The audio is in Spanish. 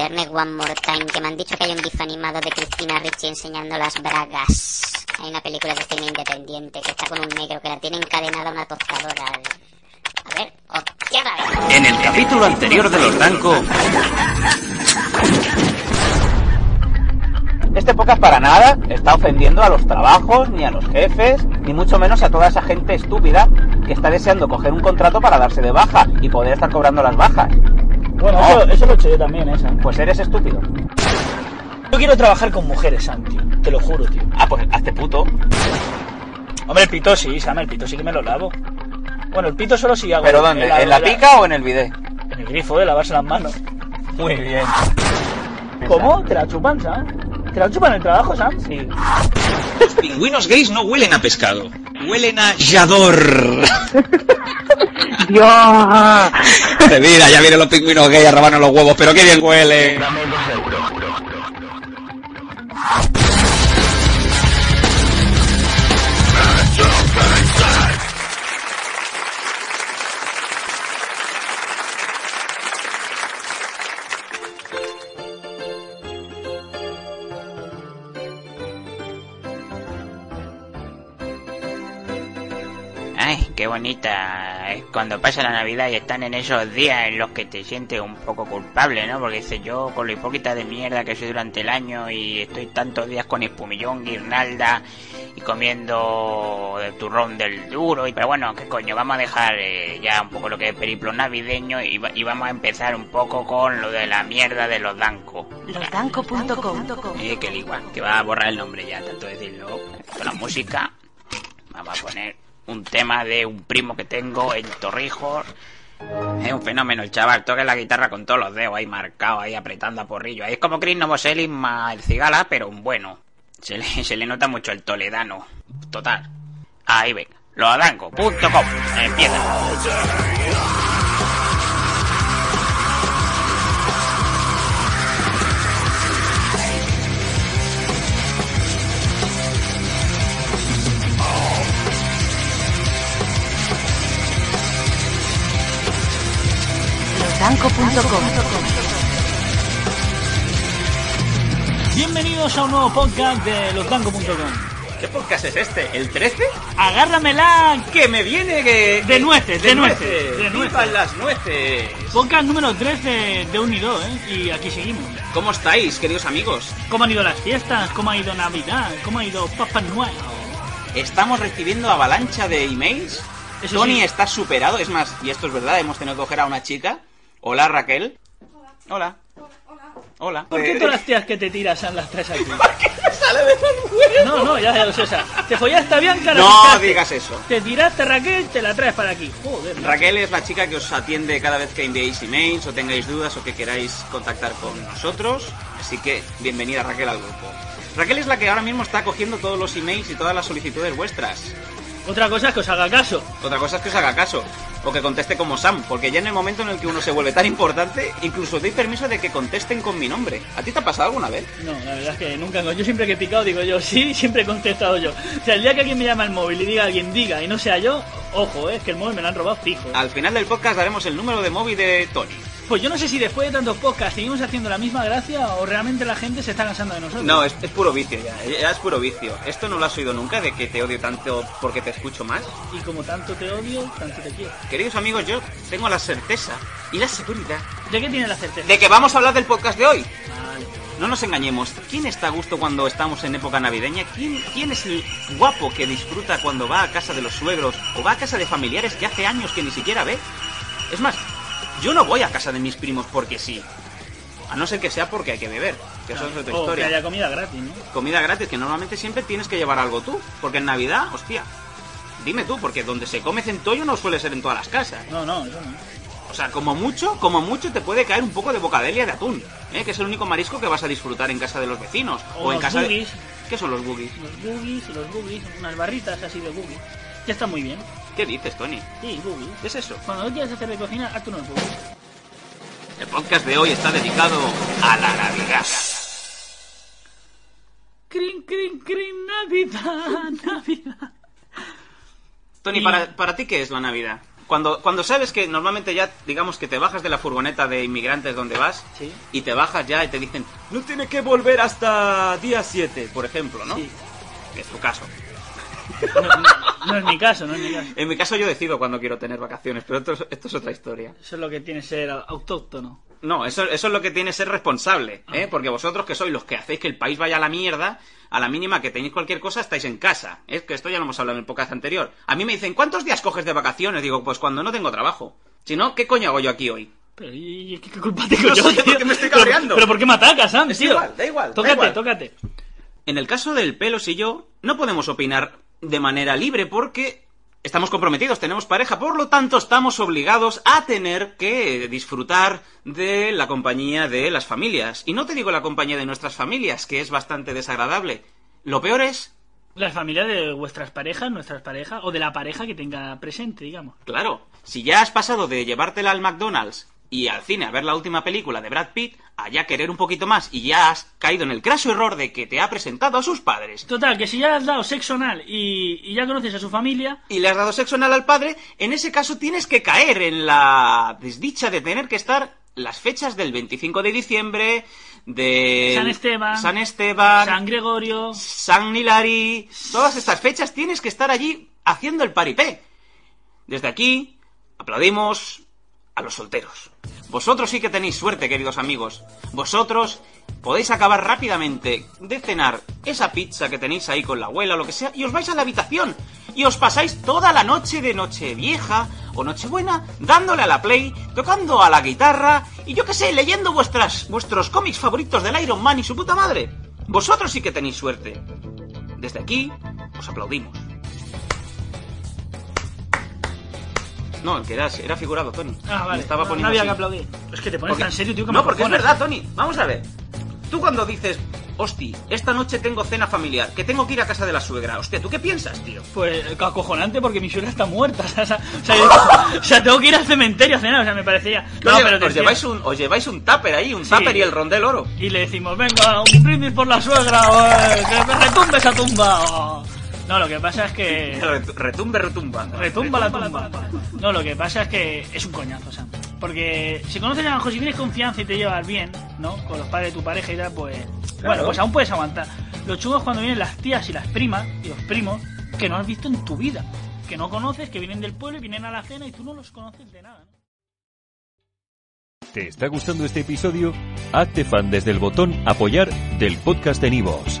Internet one more time, que me han dicho que hay un gif animado de Cristina Ricci enseñando las bragas. Hay una película de cine independiente que está con un negro que la tiene encadenada a una tostadora. A ver, hostia, a ver. En el capítulo anterior de los Danco, Este podcast para nada está ofendiendo a los trabajos, ni a los jefes, ni mucho menos a toda esa gente estúpida que está deseando coger un contrato para darse de baja y poder estar cobrando las bajas. Bueno, No. eso, eso lo he hecho yo también, ¿eh, Sam? Pues eres estúpido. Yo quiero trabajar con mujeres, Sam, tío. Te lo juro, tío. Ah, pues hazte puto. Hombre, el pito sí, Sam, el pito sí que me lo lavo. Bueno, el pito solo si hago... ¿Pero dónde? el- ¿En la pica o en el bidet? En el grifo de lavarse las manos. Muy bien. ¿Cómo? ¿Te la chupan, Sam? ¿Te la chupan en el trabajo, Sam? Sí. los pingüinos gays no huelen a pescado, huelen a yador. ¡Dios! Mira, ya vienen los pingüinos gays a robarnos los huevos, pero qué bien huelen. Ay, qué bonita es cuando pasa la Navidad y están en esos días en los que te sientes un poco culpable, ¿no? Porque dices yo con lo hipócrita de mierda que soy durante el año y estoy tantos días con espumillón, guirnalda y comiendo el turrón del duro. Y, pero bueno, qué coño, vamos a dejar eh, ya un poco lo que es periplo navideño y, va- y vamos a empezar un poco con lo de la mierda de los dancos. Losdanco.com Eh, que ligua, que va a borrar el nombre ya, tanto decirlo. Con la música, vamos a poner un tema de un primo que tengo en Torrijos. Es un fenómeno el chaval, toca la guitarra con todos los dedos ahí marcados, ahí apretando a porrillo. Ahí es como Chris Novoselli más el cigala, pero un bueno. Se le, se le nota mucho el toledano. Total. Ahí ven. Loadanco.com. Empieza. Losdanco.com Bienvenidos a un nuevo podcast de losdanco.com. ¿Qué podcast es este? ¿El 13? Agárramela Que me viene que... de nueces, de nueces, de ¡Vivan nueces. las nueces! Podcast número 3 de, de Unido, ¿eh? Y aquí seguimos. ¿Cómo estáis, queridos amigos? ¿Cómo han ido las fiestas? ¿Cómo ha ido Navidad? ¿Cómo ha ido Papá Noel? Estamos recibiendo avalancha de emails. Eso Tony sí. está superado, es más, y esto es verdad, hemos tenido que coger a una chica. Hola, Raquel. Hola. Hola. ¿Por qué todas las tías que te tiras son las tres aquí? sale de los huevos? No, no, ya, ya lo sé. O sea, te follaste a Bianca, la No picaste. digas eso. Te tiraste a Raquel, te la traes para aquí. Joder. macho. Raquel es la chica que os atiende cada vez que enviéis emails o tengáis dudas o que queráis contactar con nosotros. Así que bienvenida Raquel al grupo. Raquel es la que ahora mismo está cogiendo todos los emails y todas las solicitudes vuestras. Otra cosa es que os haga caso. Otra cosa es que os haga caso. O que conteste como Sam. Porque ya en el momento en el que uno se vuelve tan importante, incluso doy permiso de que contesten con mi nombre. ¿A ti te ha pasado alguna vez? No, la verdad es que nunca. Yo siempre que he picado digo yo sí, siempre he contestado yo. O sea, el día que alguien me llama al móvil y diga alguien diga y no sea yo, ojo, eh, es que el móvil me lo han robado fijo. Al final del podcast daremos el número de móvil de Tony. Pues yo no sé si después de tantos podcasts seguimos haciendo la misma gracia o realmente la gente se está cansando de nosotros. No, es, es puro vicio ya. Ya es puro vicio. ¿Esto no lo has oído nunca de que te odio tanto porque te escucho más? Y como tanto te odio, tanto te quiero. Queridos amigos, yo tengo la certeza y la seguridad ¿De qué tiene la certeza? de que vamos a hablar del podcast de hoy. Vale. No nos engañemos. ¿Quién está a gusto cuando estamos en época navideña? ¿Quién, ¿Quién es el guapo que disfruta cuando va a casa de los suegros o va a casa de familiares que hace años que ni siquiera ve? Es más, yo no voy a casa de mis primos porque sí. A no ser que sea porque hay que beber, que eso es otra O que historia. haya comida gratis, ¿no? Comida gratis, que normalmente siempre tienes que llevar algo tú. Porque en Navidad, hostia. Dime tú, porque donde se come centollo no suele ser en todas las casas. No, no, eso no. O sea, como mucho, como mucho te puede caer un poco de bocadelia de atún, ¿eh? que es el único marisco que vas a disfrutar en casa de los vecinos. O en casa boogies. de... ¿Qué son los boogies? Los boogies, los boogies, unas barritas así de boogies. Ya está muy bien. ¿Qué dices, Tony? Sí, boogies. ¿Qué es eso? Cuando no quieras hacer de cocina, hazte unos boogies. El podcast de hoy está dedicado a la Navidad. Crin, crin, crin, Navidad, Navidad. Tony, Y- para, para ti, ¿qué es la Navidad? Cuando, cuando sabes que normalmente ya, digamos que te bajas de la furgoneta de inmigrantes donde vas Sí. y te bajas ya y te dicen, no tiene que volver hasta día 7, por ejemplo, ¿no? Sí. Es tu caso. No, no- no es mi caso, no es mi caso. En mi caso yo decido cuando quiero tener vacaciones, pero esto es, esto es otra historia. Eso es lo que tiene ser autóctono. No, eso, eso es lo que tiene ser responsable, ¿eh? Ah. Porque vosotros que sois los que hacéis que el país vaya a la mierda, a la mínima que tenéis cualquier cosa estáis en casa. Es que esto ya lo hemos hablado en el podcast anterior. A mí me dicen, ¿cuántos días coges de vacaciones? Digo, pues cuando no tengo trabajo. Si no, ¿qué coño hago yo aquí hoy? Pero ¿y qué, qué culpa tengo No yo, sé, tío? porque me estoy cabreando. Pero, ¿por qué me atacas, Sam, Es tío? igual, da igual, da Tócate, igual. tócate. En el caso del pelos y yo, no podemos opinar de manera libre porque estamos comprometidos, tenemos pareja, por lo tanto estamos obligados a tener que disfrutar de la compañía de las familias. Y no te digo la compañía de nuestras familias, que es bastante desagradable. Lo peor es, La familia de vuestras parejas, nuestras parejas, o de la pareja que tenga presente, digamos. claro, si ya has pasado de llevártela al McDonald's y al cine a ver la última película de Brad Pitt, a ya querer un poquito más y ya has caído en el craso error de que te ha presentado a sus padres Total, que si ya has dado sexo anal y, y ya conoces a su familia, y le has dado sexo anal al padre, en ese caso tienes que caer en la desdicha de tener que estar las fechas del 25 de diciembre, de San Esteban, San Esteban, San Gregorio... San Hilari, todas estas fechas tienes que estar allí haciendo el paripé. Desde aquí aplaudimos a los solteros. Vosotros sí que tenéis suerte, queridos amigos. Vosotros podéis acabar rápidamente de cenar esa pizza que tenéis ahí con la abuela o lo que sea y os vais a la habitación y os pasáis toda la noche de noche vieja o nochebuena dándole a la play, tocando a la guitarra y yo qué sé, leyendo vuestras, vuestros cómics favoritos del Iron Man y su puta madre. Vosotros sí que tenéis suerte. Desde aquí os aplaudimos. No, el que era, era figurado, Tony. Ah, vale. Me estaba no, poniendo había así. que aplaudir. Es que te pones Porque- tan serio, tío, que No, porque es acojonas. verdad, Tony. Vamos a ver. Tú cuando dices, hosti, esta noche tengo cena familiar, que tengo que ir a casa de la suegra, hostia, ¿tú qué piensas, tío? Pues acojonante porque mi suegra está muerta. O sea, o sea, yo- o sea, tengo que ir al cementerio a cenar. O sea, me parecía. No, pero te os, lleváis un, os lleváis un tupper ahí, un Sí. tupper y el rondel oro. Y le decimos, venga, un brindis por la suegra, eh, que me retumbe esa tumba. No, lo que pasa es que. Ret- Retumbe, retumba. Retumba la tumba. No, lo que pasa es que es un coñazo, o sea. Porque si conoces a José, si tienes confianza y te llevas bien, ¿no? Con los padres de tu pareja y tal, pues. Bueno, pues aún puedes aguantar. Lo chungo es cuando vienen las tías y las primas y los primos que no has visto en tu vida. Que no conoces, que vienen del pueblo y vienen a la cena y tú no los conoces de nada. ¿no? ¿Te está gustando este episodio? Hazte fan desde el botón Apoyar del podcast de Nivos.